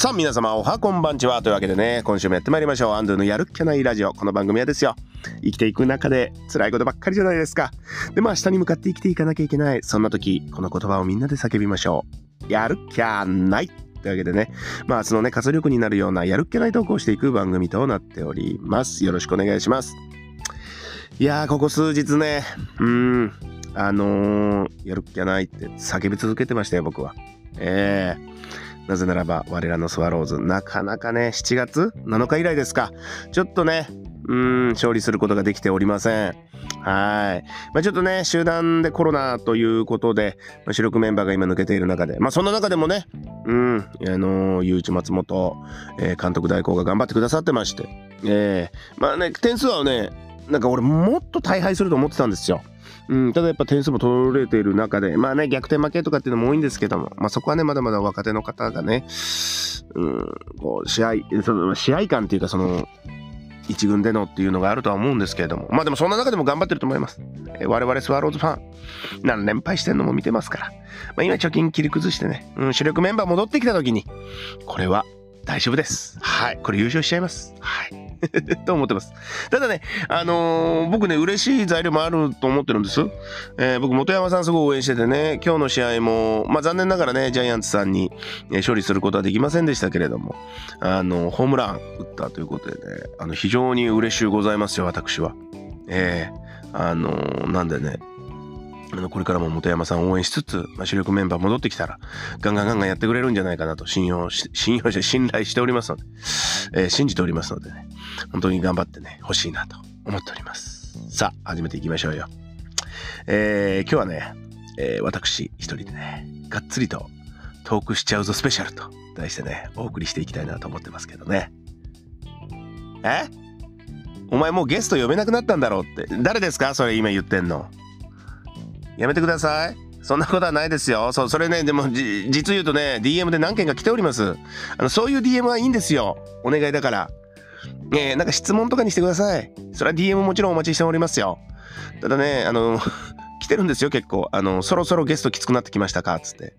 さあ皆様おはこんばんちはというわけでね今週もやってまいりましょう。アンドゥのやるっきゃないラジオ。この番組はですよ。生きていく中で辛いことばっかりじゃないですか。でも明日に向かって生きていかなきゃいけない。そんな時この言葉をみんなで叫びましょう。やるっきゃないというわけでね、まあ、そのね、活力になるようなやるっきゃない投稿していく番組となっております。よろしくお願いします。いやー、ここ数日ね、うん、あのー、やるっきゃないって叫び続けてましたよ、僕は。ええー。なぜならば我らのスワローズなかなかね7月7日以来ですかちょっとねうん勝利することができておりませんはい。まあ、ちょっとね、集団でコロナということで、まあ、主力メンバーが今抜けている中で、まあ、そんな中でもね、うん、あのー、ゆういち松本、えー、監督代行が頑張ってくださってまして、えー、まあね、点数はね、なんか俺もっと大敗すると思ってたんですよ。うん、ただやっぱ点数も取れている中で、まあね、逆転負けとかっていうのも多いんですけども、まあそこはね、まだまだ若手の方がね、うん、こう、試合、その試合感っていうか、その、一軍でのっていうのがあるとは思うんですけれども、まあでもそんな中でも頑張ってると思います。え我々スワローズファン、何連敗してんのも見てますから、まあ今貯金切り崩してね、うん、主力メンバー戻ってきた時に、これは大丈夫です。はい。これ優勝しちゃいます。はい。と思ってます。ただね、あのー、僕ね、嬉しい材料もあると思ってるんです。えー、僕、本山さんすごい応援しててね、今日の試合も、まあ残念ながらね、ジャイアンツさんに、え勝利することはできませんでしたけれども、あの、ホームラン打ったということでね、あの、非常に嬉しゅうございますよ、私は。ええー、あのなんでね、あのこれからも本山さんを応援しつつ、まあ、主力メンバー戻ってきたら、ガンガンガンガンやってくれるんじゃないかなと信用し、信用して、信頼しておりますので、えー、信じておりますのでね、本当に頑張ってね、欲しいなと思っております。さあ、始めていきましょうよ。えー、今日はね、えー、私一人でね、がっつりとトークしちゃうぞスペシャルと題してね、お送りしていきたいなと思ってますけどね。え？お前もうゲスト呼べなくなったんだろうって。誰ですか？それ今言ってんの。やめてください。そんなことはないですよ。そう、それね、でも、じ実言うとね、DM で何件か来ております。あの、そういう DM はいいんですよ。お願いだから。え、なんか質問とかにしてください。それは DM もちろんお待ちしておりますよ。ただね、あの、来てるんですよ、結構。あの、そろそろゲストきつくなってきましたか？つって。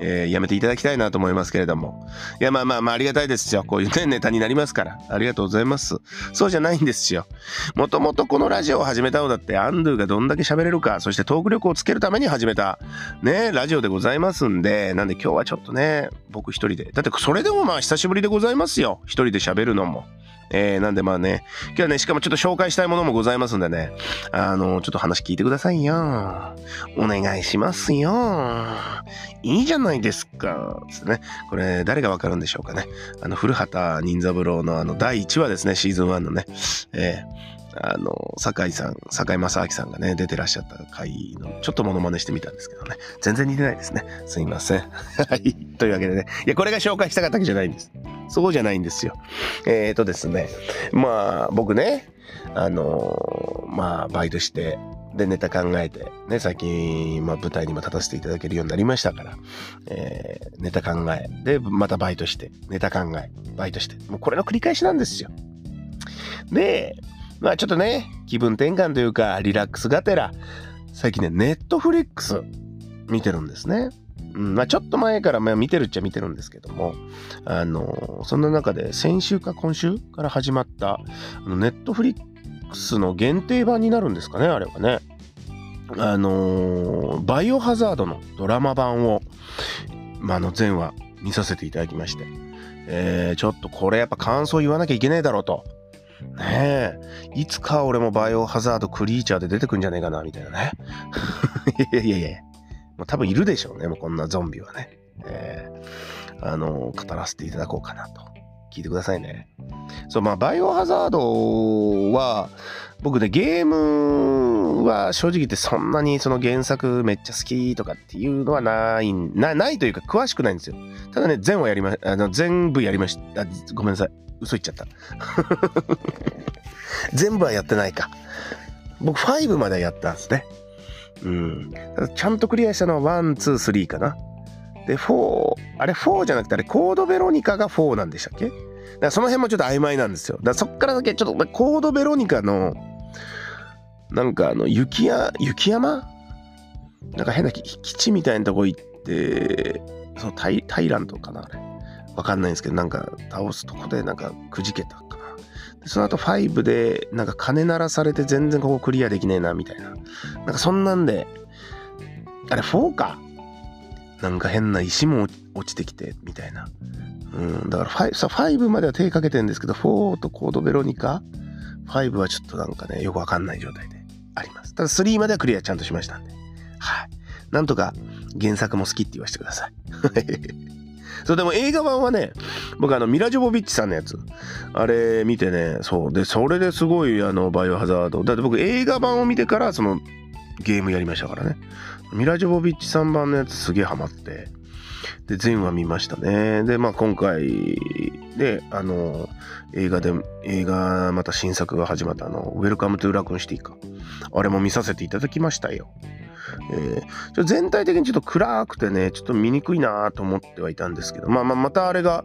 えー、やめていただきたいなと思いますけれども。いや、まあまあまあ、ありがたいですよ。こういうね、ネタになりますから。ありがとうございます。そうじゃないんですよ。もともとこのラジオを始めたのだって、アンドゥがどんだけ喋れるか、そしてトーク力をつけるために始めた、ね、ラジオでございますんで、なんで今日はちょっとね、僕一人で。だってそれでもまあ久しぶりでございますよ。一人で喋るのも。えー、なんでまあね、今日はね、しかもちょっと紹介したいものもございますんでね、あの、ちょっと話聞いてくださいよ。お願いしますよ。いいじゃないですか。つってね。これ、誰がわかるんでしょうかね。あの、古畑任三郎のあの、第1話ですね、シーズン1のね。えーあの、酒井さん、酒井正明さんがね、出てらっしゃった回の、ちょっとモノマネしてみたんですけどね。全然似てないですね。すいません。はい。というわけでね。いや、これが紹介したかったわけじゃないんです。そうじゃないんですよ。えっ、ー、とですね。まあ、僕ね、あの、まあ、バイトして、で、ネタ考えて、ね、最近、まあ、舞台にも立たせていただけるようになりましたから、えー、ネタ考え、で、またバイトして、ネタ考え、バイトして、もうこれの繰り返しなんですよ。で、まあちょっとね、気分転換というか、リラックスがてら、最近ね、ネットフリックス見てるんですね。うん、まあちょっと前からまあ見てるっちゃ見てるんですけども、あの、そんな中で先週か今週から始まった、ネットフリックスの限定版になるんですかね、あれはね。あのバイオハザードのドラマ版を、まあ、あの前話見させていただきまして、えー、ちょっとこれやっぱ感想言わなきゃいけないだろうと。ねえ。いつか俺もバイオハザードクリーチャーで出てくんじゃねえかな、みたいなね。いやいやいやもう多分いるでしょうね、もうこんなゾンビはね。えー、あの、語らせていただこうかなと。聞いてくださいね。そう、まあ、バイオハザードは、僕ね、ゲームは正直言ってそんなにその原作めっちゃ好きとかっていうのはないな、ないというか詳しくないんですよ。ただね、全話やりま、あの、全部やりました。ごめんなさい。嘘言っちゃった。全部はやってないか。僕5までやったんですね。うん。ちゃんとクリアしたのは1、2、3かな。で、4、あれ4じゃなくてあれコードベロニカが4なんでしたっけ？だからその辺もちょっと曖昧なんですよ。だからそっからだけちょっとコードベロニカの、なんかあの雪や、雪山？なんか変な基地みたいなとこ行って、そのタイタイランドかなあれ。わかんないんですけど、なんか倒すとこでなんかくじけたかな。でその後5でなんか鐘鳴らされて全然ここクリアできねえなみたいな。なんかそんなんで、あれ4か。なんか変な石も落ちてきてみたいな。うん、だから 5, さ5までは手かけてるんですけど、4とコードベロニカ、5はちょっとなんかね、よくわかんない状態であります。ただ3まではクリアちゃんとしましたんで。はい。なんとか原作も好きって言わせてください。そうでも映画版はね僕あのミラ・ジョボビッチさんのやつ。あれ見てねそう。でそれですごいあのバイオハザード。だって僕映画版を見てからそのゲームやりましたからね。ミラ・ジョボビッチさん版のやつすげえハマって。で全話見ましたね。でまあ今回であの映画で映画また新作が始まったあの「ウェルカム・トゥ・ラクーンシティか」あれも見させていただきましたよ。えー、全体的にちょっと暗くてね、ちょっと見にくいなと思ってはいたんですけど、まあまあ、またあれが、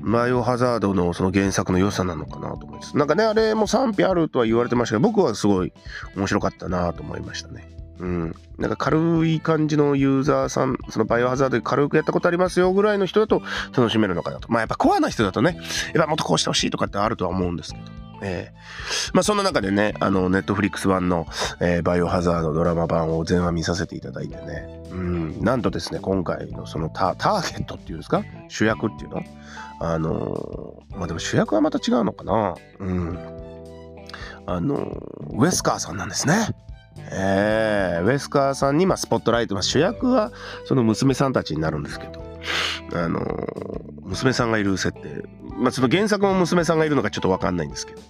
バイオハザードのその原作の良さなのかなと思います。なんかね、あれも賛否あるとは言われてましたけど、僕はすごい面白かったなと思いましたね。うん。なんか軽い感じのユーザーさん、そのバイオハザードで軽くやったことありますよぐらいの人だと楽しめるのかなと。まあやっぱコアな人だとね、やっぱもっとこうしてほしいとかってあるとは思うんですけど。えー、まあそんな中でね、あの、ネットフリックス版の、えー、バイオハザードドラマ版を全話見させていただいてね、うん、なんとですね、今回のそのターゲットっていうんですか？主役っていうの？あのー、まあでも主役はまた違うのかな？うん。あのウェスカーさんなんですね。えー、ウェスカーさんに、まあ、スポットライト、まあ、主役はその娘さんたちになるんですけど、あの娘さんがいる設定。まあその原作も娘さんがいるのかちょっと分かんないんですけど、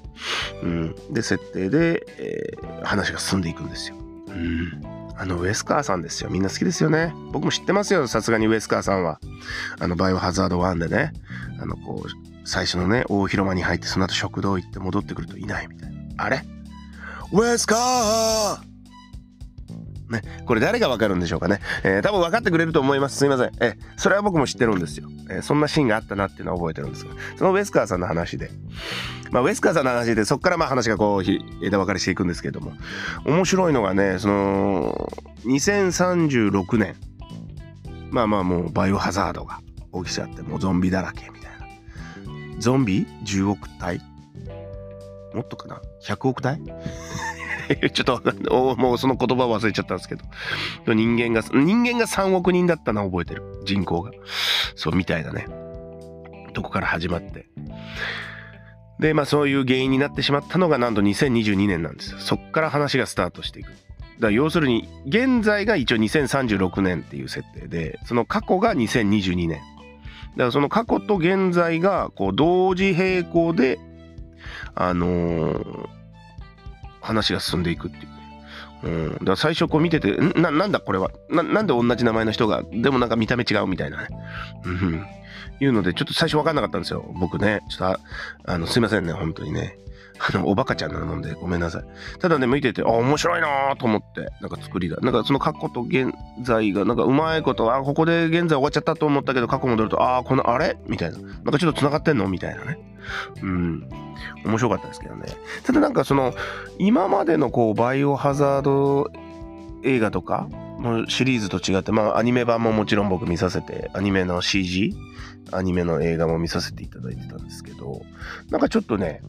うん、で設定で、えー、話が進んでいくんですよ。うんあのウェスカーさんですよ。みんな好きですよね。僕も知ってますよ。さすがにウェスカーさんは。あの、バイオハザード1でね。あの、こう、最初のね、大広間に入って、その後食堂行って戻ってくるといないみたいな。あれ？ウェスカーね、これ誰がわかるんでしょうかね。えー、多分分かってくれると思います。すいません。えー、それは僕も知ってるんですよ。えー、そんなシーンがあったなっていうのは覚えてるんですが、そのウェスカーさんの話で、まあ、ウェスカーさんの話で、そこからまあ話がこう、枝分かれしていくんですけども、面白いのがね、その、2036年、まあまあもうバイオハザードが起きちゃって、もうゾンビだらけみたいな。ゾンビ ?10 億体？もっとかな ?100 億体？ちょっともうその言葉忘れちゃったんですけど、人間が、人間が3億人だったのは覚えてる。人口が。そう、みたいだね。とこから始まって。で、まあそういう原因になってしまったのがなんと2022年なんですよ。そっから話がスタートしていく。だ要するに、現在が一応2036年っていう設定で、その過去が2022年。だからその過去と現在がこう同時並行で、あのー、話が進んでいくっていう。うん、だから最初こう見てて、な、なんだこれは？な、なんで同じ名前の人が、でもなんか見た目違うみたいなね。うん、いうので、ちょっと最初分かんなかったんですよ。僕ね。ちょっと、あの、すいませんね、本当にね。おバカちゃんなので、ごめんなさい。ただね、見てて、あ、面白いなと思って、なんか作りが。なんかその過去と現在が、なんかうまいこと、あ、ここで現在終わっちゃったと思ったけど、過去戻ると、あ、この、あれ？みたいな。なんかちょっと繋がってんの？みたいなね。うん。面白かったですけどね。ただなんかその、今までのこう、バイオハザード映画とか、シリーズと違って、まあ、アニメ版ももちろん僕見させて、アニメの CG、アニメの映画も見させていただいてたんですけど、なんかちょっとね、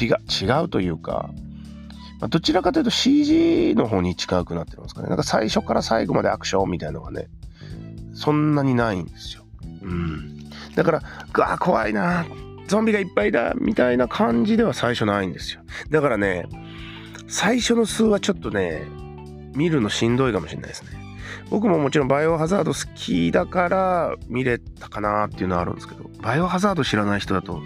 違違うというか、まあ、どちらかというと CG の方に近くなってるんですかね。なんか最初から最後までアクションみたいなのがね、そんなにないんですよ。うん。だから、あ、怖いな、ゾンビがいっぱいだ、みたいな感じでは最初ないんですよ。だからね、最初の数はちょっとね、見るのしんどいかもしれないですね。僕ももちろんバイオハザード好きだから見れたかなっていうのはあるんですけど、バイオハザード知らない人だと、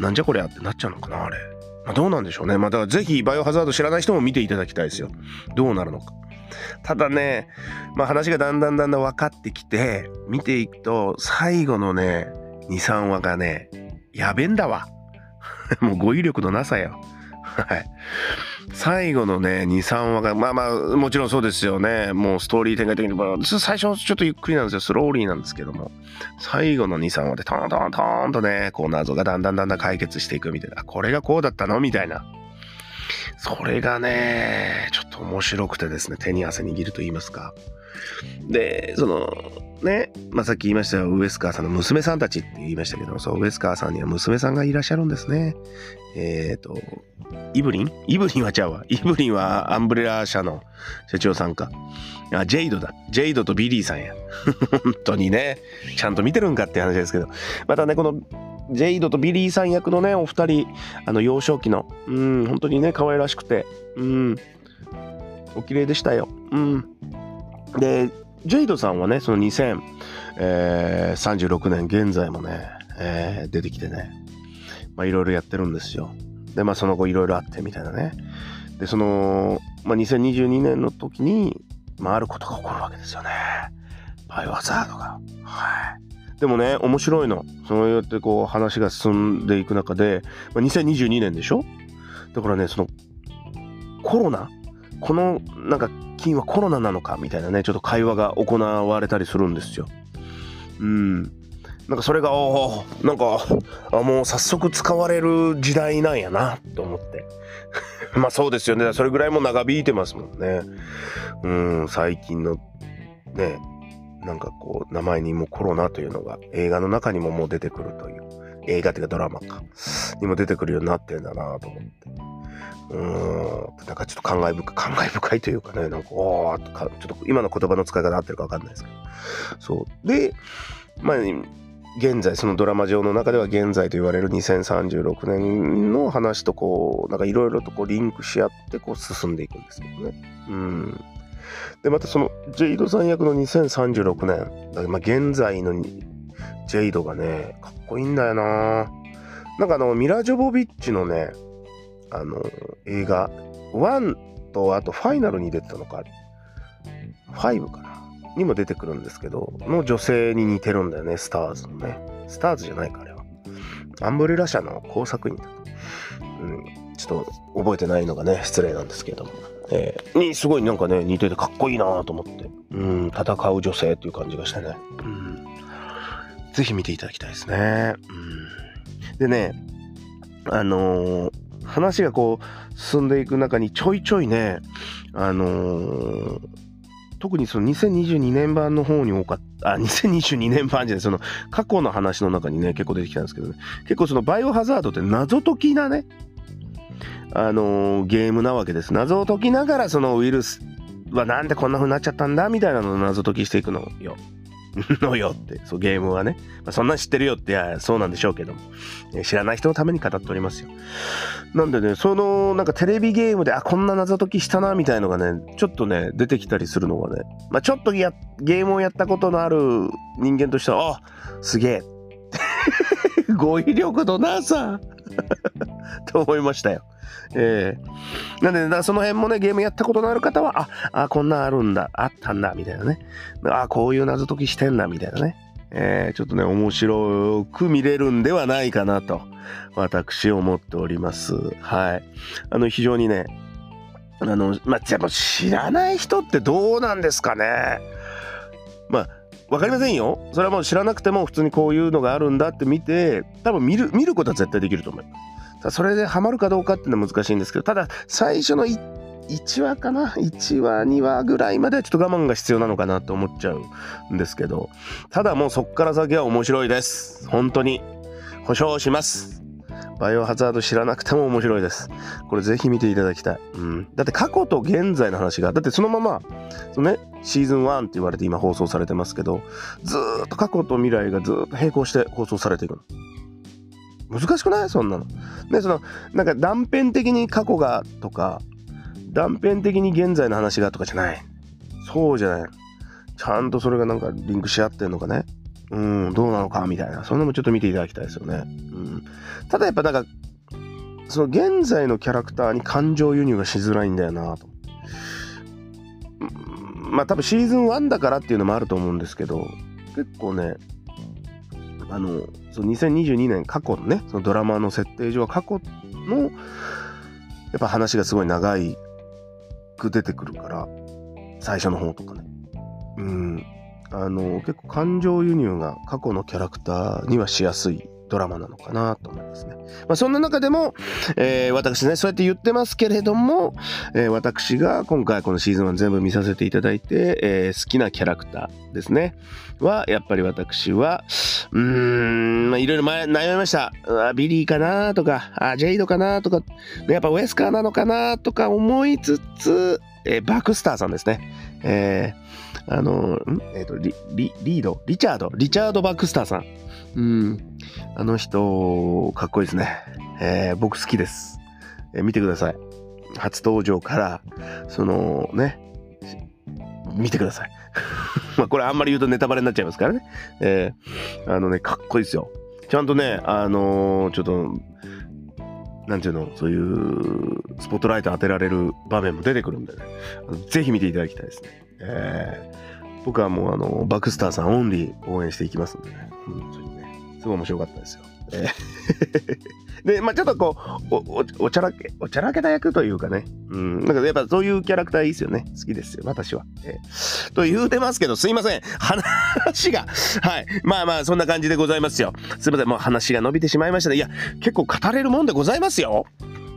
なんじゃこりゃってなっちゃうのかなあれ。まあ、どうなんでしょうね。まあ、だからぜひバイオハザード知らない人も見ていただきたいですよ。どうなるのか。ただね、まあ話がだんだんだんだん分かってきて、見ていくと、最後のね、2、3話がね、やべんだわ。もう語彙力のなさよ。はい。最後のね、2、3話が、まあまあ、もちろんそうですよね。もうストーリー展開的に、まあ、最初ちょっとゆっくりなんですよ。スローリーなんですけども。最後の2、3話でトントントンとね、こう謎がだんだんだんだん解決していくみたいな。これがこうだったの？みたいな。それがね、ちょっと面白くてですね、手に汗握ると言いますか。で、その、ね、まあ、さっき言いましたよ、ウエスカーさんの娘さんたちって言いましたけど、そう、ウエスカーさんには娘さんがいらっしゃるんですね。えっ、ー、と、イブリン？イブリンはちゃうわ。イブリンはアンブレラ社の社長さんか。あ、ジェイドだ。ジェイドとビリーさんや。本当にね、ちゃんと見てるんかって話ですけど。またね、このジェイドとビリーさん役のね、お二人、あの、幼少期の、うん、本当にね、可愛らしくて、うん、お綺麗でしたよ。うん。で、ジェイドさんはね、その2036年現在もね、えー、出てきてね、まあいろいろやってるんですよ。で、まあその後いろいろあってみたいなね。で、その、まあ2022年の時に、まああることが起こるわけですよね。バイオハザードが。はい。でもね、面白いの。そうやってこう話が進んでいく中で、まあ、2022年でしょ？だからね、そのコロナこのなんか菌はコロナなのかみたいなねちょっと会話が行われたりするんですよ。うん。なんかそれがおなんかあもう早速使われる時代なんやなと思って。まあそうですよね。それぐらいも長引いてますもんね。うん。最近のねなんかこう名前にもコロナというのが映画の中にももう出てくるという。映画っていうかドラマかにも出てくるようになってんだなと思ってうん、なんかちょっと感慨深い、感慨深いというかね、なんか、おーか、ちょっと今の言葉の使い方合ってるかわかんないですけど。そう。で、まあ、現在、そのドラマ上の中では現在と言われる2036年の話とこう、なんかいろいろとこうリンクし合ってこう進んでいくんですけどね。うん。で、またそのジェイドさん役の2036年、まあ現在のジェイドがね、かっこいいんだよな。なんかあの、ミラ・ジョボビッチのね、あの映画1とあとファイナルに出てたのか5かな。にも出てくるんですけどの女性に似てるんだよねスターズのね。スターズじゃないかあれは。アンブレラ社の工作員だと、うん、ちょっと覚えてないのがね失礼なんですけど。も、えー、にすごいなんかね似ててかっこいいなと思って。うん。戦う女性っていう感じがしてね。うん。ぜひ見ていただきたいですねうんでねあのー話がこう進んでいく中にちょいちょいね、あのー、特にその2022年版の方に多かった、あ、2022年版じゃない、その過去の話の中にね、結構出てきたんですけどね、結構そのバイオハザードって謎解きなね、あのー、ゲームなわけです。謎を解きながらそのウイルスはなんでこんな風になっちゃったんだみたいなのを謎解きしていくのよ。のよって、そうゲームはね。まあ、そんなん知ってるよって、いや、そうなんでしょうけども、え知らない人のために語っておりますよ。なんでね、その、なんかテレビゲームで、あ、こんな謎解きしたな、みたいのがね、ちょっとね、出てきたりするのがね、まあ、ちょっとや、ゲームをやったことのある人間としては、あ、すげえ。語彙力のなさ と思いましたよ。えー、なんで、その辺もね、ゲームやったことのある方は、あ、あ、こんなんあるんだ、あったんだ、みたいなね。あ、こういう謎解きしてんだ、みたいなね。えー、ちょっとね、面白く見れるんではないかなと、私思っております。はい。あの、非常にね、あの、まあ、でも知らない人ってどうなんですかね。まあ、わかりませんよ。それはもう知らなくても普通にこういうのがあるんだって見て、多分見る、見ることは絶対できると思います。それでハマるかどうかっていうのは難しいんですけど、ただ最初の1話かな ?1 話、2話ぐらいまではちょっと我慢が必要なのかなと思っちゃうんですけど、ただもうそっから先は面白いです。本当に。保証します。バイオハザード知らなくても面白いです。これぜひ見ていただきたい。うん。だって過去と現在の話が、だってそのまま、そのね、シーズン1って言われて今放送されてますけど、ずっと過去と未来がずっと並行して放送されていくの。難しくない？そんなの。で、その、なんか断片的に過去がとか、断片的に現在の話がとかじゃない。そうじゃない。ちゃんとそれがなんかリンクし合ってんのかね。うん、どうなのかみたいな。そんなのもちょっと見ていただきたいですよね。うん。ただやっぱなんか、その現在のキャラクターに感情輸入がしづらいんだよなと。まあ多分シーズン1だからっていうのもあると思うんですけど、結構ね、あの、その2022年過去のね、そのドラマの設定上は過去の、やっぱ話がすごい長いく出てくるから、最初の方とかね。うん。あの、結構感情輸入が過去のキャラクターにはしやすいドラマなのかなと思いますね。まあ、そんな中でも、えー、私ね、そうやって言ってますけれども、えー、私が今回このシーズン1全部見させていただいて、えー、好きなキャラクターですね。は、やっぱり私は、うーん、まあ、いろいろ悩みました。ビリーかなとか、あジェイドかなとか、やっぱウェスカーなのかなとか思いつつ、えー、バクスターさんですね。えー、あの、ん？えっ、ー、とリ、リ、リード、リチャード、リチャード・バクスターさん。うん、あの人、かっこいいですね。えー、僕好きです。えー、見てください。初登場から、そのね、見てください。まあこれあんまり言うとネタバレになっちゃいますからね。えー、あのね、かっこいいですよ。ちゃんとね、あのー、ちょっと、なんていうの、そういうスポットライト当てられる場面も出てくるんでね、ぜひ見ていただきたいですね。えー、僕はもうあの、バクスターさんオンリー応援していきますんでね、本当にね、すごい面白かったですよ。で、まあちょっとこう、お、おちゃらけ、おちゃらけた役というかね。うん。なんかやっぱそういうキャラクターいいですよね。好きですよ、私は。えー、と言うてますけど、すいません。話が、はい。まあまあ、そんな感じでございますよ。すいません。もう話が伸びてしまいましたね。いや、結構語れるもんでございますよ。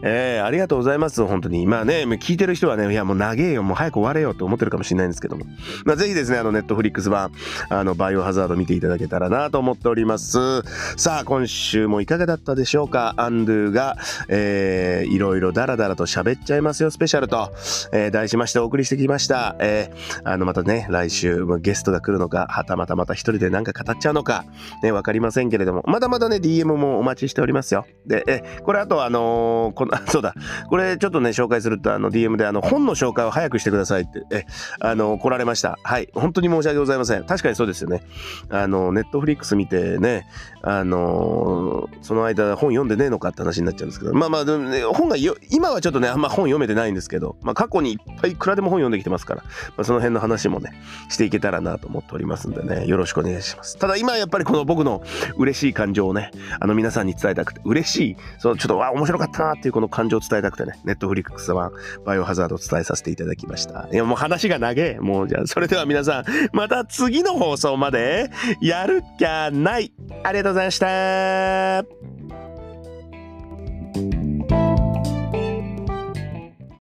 えー、ありがとうございます。本当に。まあね、聞いてる人はね、いやもう長えよ、もう早く終われよと思ってるかもしれないんですけども。まあぜひですね、あの、ネットフリックス版、あの、バイオハザード見ていただけたらなと思っております。さあ、今週もいかがだったでしょうか？アンドゥが、えー、いろいろダラダラと喋っちゃいますよ、スペシャルと、えー、題しましてお送りしてきました。えー、あの、またね、来週、ゲストが来るのか、はたまたまた一人で何か語っちゃうのか、ね、わかりませんけれども、まだまだね、DM もお待ちしておりますよ。で、え、これあとあのー、この、そうだ、これちょっとね、紹介すると、あの、DM で、あの、本の紹介を早くしてくださいって、え、あの、来られました。はい。本当に申し訳ございません。確かにそうですよね。あの、ネットフリックス見てね、あの、その間本読んでねえのかって話になっちゃうんですけど、まあまあ、ね、本がよ、今はちょっとね、あんま本読めてないんですけど、まあ過去にいっぱいいくらでも本読んできてますから、まあ、その辺の話もね、していけたらなと思っておりますんでね、よろしくお願いします。ただ今やっぱりこの僕の嬉しい感情をね、あの皆さんに伝えたくて、嬉しい、そのちょっと、わ、面白かったなっていうこのの感情を伝えたくてね、ネットフリックスはバイオハザードを伝えさせていただきました。いや、もう話が長え。もう、じゃあ、それでは皆さん、また次の放送まで、やるっきゃない。ありがとうございました。